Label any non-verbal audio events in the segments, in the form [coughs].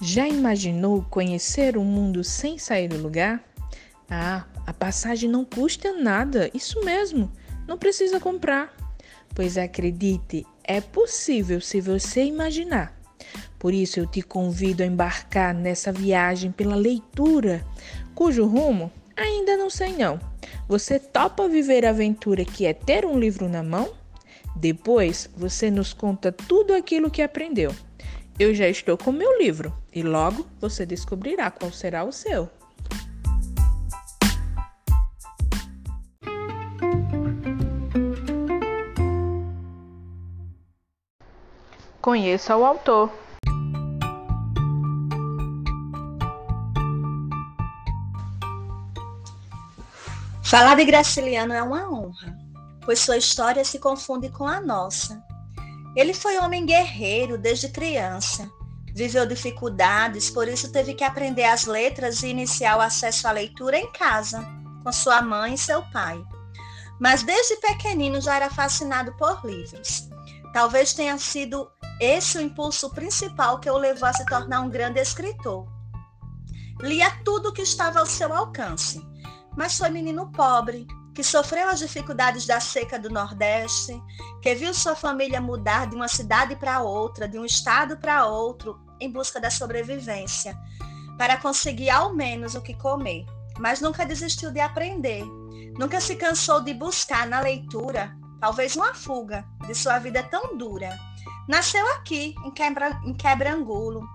Já imaginou conhecer o mundo sem sair do lugar? Ah, a passagem não custa nada, isso mesmo, não precisa comprar. Pois acredite, é possível se você imaginar. Por isso eu te convido a embarcar nessa viagem pela leitura, cujo rumo ainda não sei não. Você topa viver a aventura que é ter um livro na mão? Depois você nos conta tudo aquilo que aprendeu. Eu já estou com meu livro e logo você descobrirá qual será o seu. Conheça o autor. Falar de Graciliano é uma honra, pois sua história se confunde com a nossa. Ele foi homem guerreiro desde criança, viveu dificuldades, por isso teve que aprender as letras e iniciar o acesso à leitura em casa, com sua mãe e seu pai. Mas desde pequenino já era fascinado por livros. Talvez tenha sido esse o impulso principal que o levou a se tornar um grande escritor. Lia tudo que estava ao seu alcance mas foi menino pobre, que sofreu as dificuldades da seca do Nordeste, que viu sua família mudar de uma cidade para outra, de um estado para outro, em busca da sobrevivência, para conseguir ao menos o que comer. Mas nunca desistiu de aprender, nunca se cansou de buscar na leitura, talvez uma fuga de sua vida tão dura. Nasceu aqui, em, Quebra, em Quebrangulo,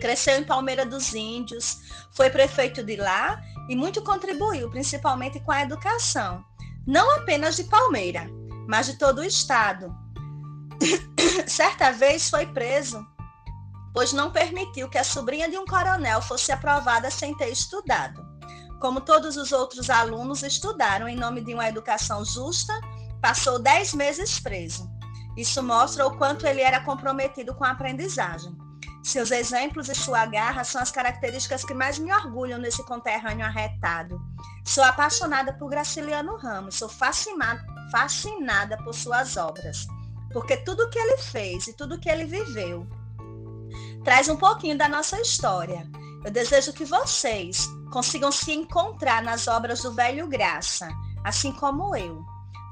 cresceu em Palmeira dos Índios, foi prefeito de lá e muito contribuiu, principalmente com a educação, não apenas de Palmeira, mas de todo o estado. [coughs] Certa vez foi preso, pois não permitiu que a sobrinha de um coronel fosse aprovada sem ter estudado. Como todos os outros alunos estudaram em nome de uma educação justa, passou dez meses preso. Isso mostra o quanto ele era comprometido com a aprendizagem. Seus exemplos e sua garra são as características que mais me orgulham nesse conterrâneo arretado. Sou apaixonada por Graciliano Ramos, sou fascinada, fascinada por suas obras, porque tudo que ele fez e tudo que ele viveu traz um pouquinho da nossa história. Eu desejo que vocês consigam se encontrar nas obras do velho Graça, assim como eu.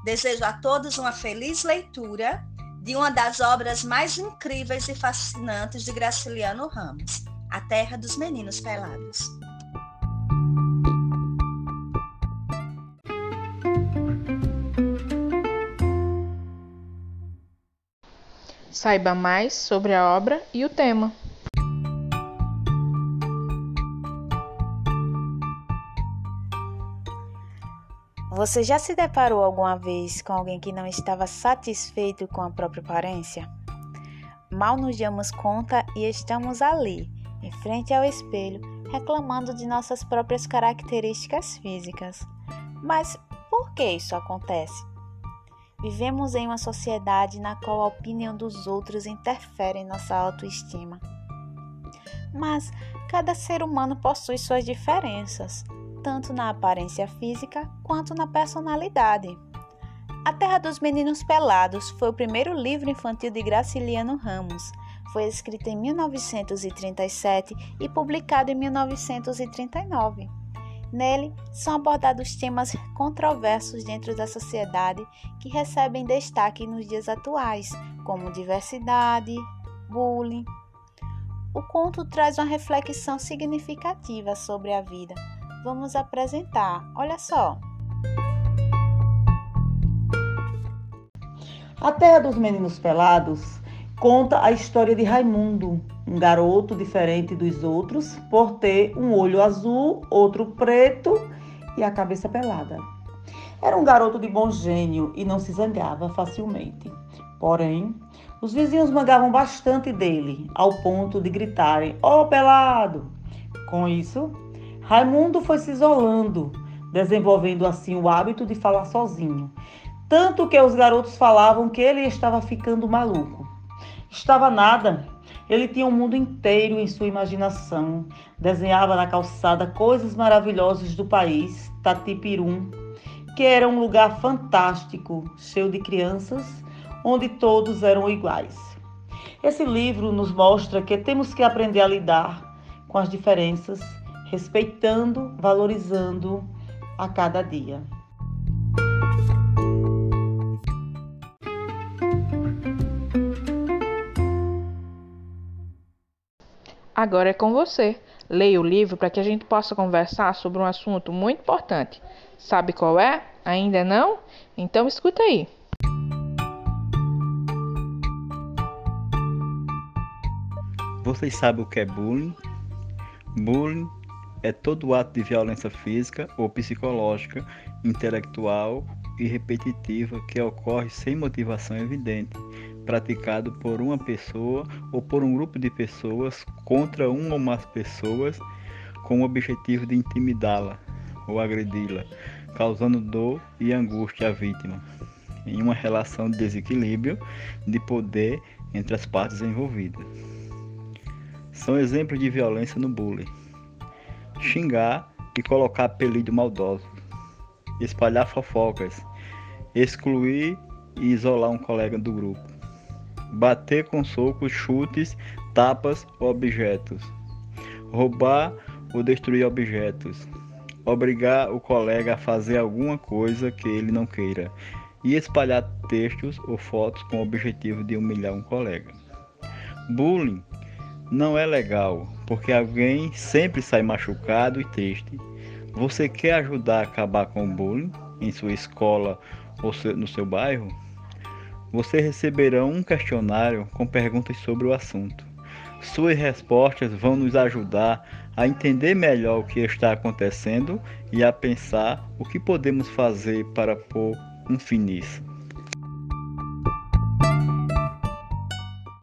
Desejo a todos uma feliz leitura de uma das obras mais incríveis e fascinantes de Graciliano Ramos, A Terra dos Meninos Pelados. Saiba mais sobre a obra e o tema. Você já se deparou alguma vez com alguém que não estava satisfeito com a própria aparência? Mal nos damos conta e estamos ali, em frente ao espelho, reclamando de nossas próprias características físicas. Mas por que isso acontece? Vivemos em uma sociedade na qual a opinião dos outros interfere em nossa autoestima. Mas cada ser humano possui suas diferenças tanto na aparência física quanto na personalidade. A Terra dos Meninos Pelados foi o primeiro livro infantil de Graciliano Ramos. Foi escrito em 1937 e publicado em 1939. Nele são abordados temas controversos dentro da sociedade que recebem destaque nos dias atuais, como diversidade, bullying. O conto traz uma reflexão significativa sobre a vida, vamos apresentar. Olha só. A Terra dos Meninos Pelados conta a história de Raimundo, um garoto diferente dos outros por ter um olho azul, outro preto e a cabeça pelada. Era um garoto de bom gênio e não se zangava facilmente. Porém, os vizinhos mangavam bastante dele, ao ponto de gritarem: Ó oh, pelado! Com isso, Raimundo foi se isolando, desenvolvendo assim o hábito de falar sozinho. Tanto que os garotos falavam que ele estava ficando maluco. Estava nada. Ele tinha o um mundo inteiro em sua imaginação. Desenhava na calçada coisas maravilhosas do país, Tatipirum, que era um lugar fantástico, cheio de crianças, onde todos eram iguais. Esse livro nos mostra que temos que aprender a lidar com as diferenças, respeitando, valorizando a cada dia. Agora é com você. Leia o livro para que a gente possa conversar sobre um assunto muito importante. Sabe qual é? Ainda não? Então escuta aí. Vocês sabem o que é bullying? Bullying é todo ato de violência física ou psicológica, intelectual e repetitiva que ocorre sem motivação evidente, praticado por uma pessoa ou por um grupo de pessoas contra uma ou mais pessoas com o objetivo de intimidá-la ou agredi-la, causando dor e angústia à vítima, em uma relação de desequilíbrio de poder entre as partes envolvidas. São exemplos de violência no bullying xingar e colocar apelido maldoso, espalhar fofocas, excluir e isolar um colega do grupo, bater com socos, chutes, tapas ou objetos, roubar ou destruir objetos, obrigar o colega a fazer alguma coisa que ele não queira. E espalhar textos ou fotos com o objetivo de humilhar um colega. Bullying não é legal, porque alguém sempre sai machucado e triste. Você quer ajudar a acabar com o bullying em sua escola ou no seu bairro? Você receberá um questionário com perguntas sobre o assunto. Suas respostas vão nos ajudar a entender melhor o que está acontecendo e a pensar o que podemos fazer para pôr um fim nisso.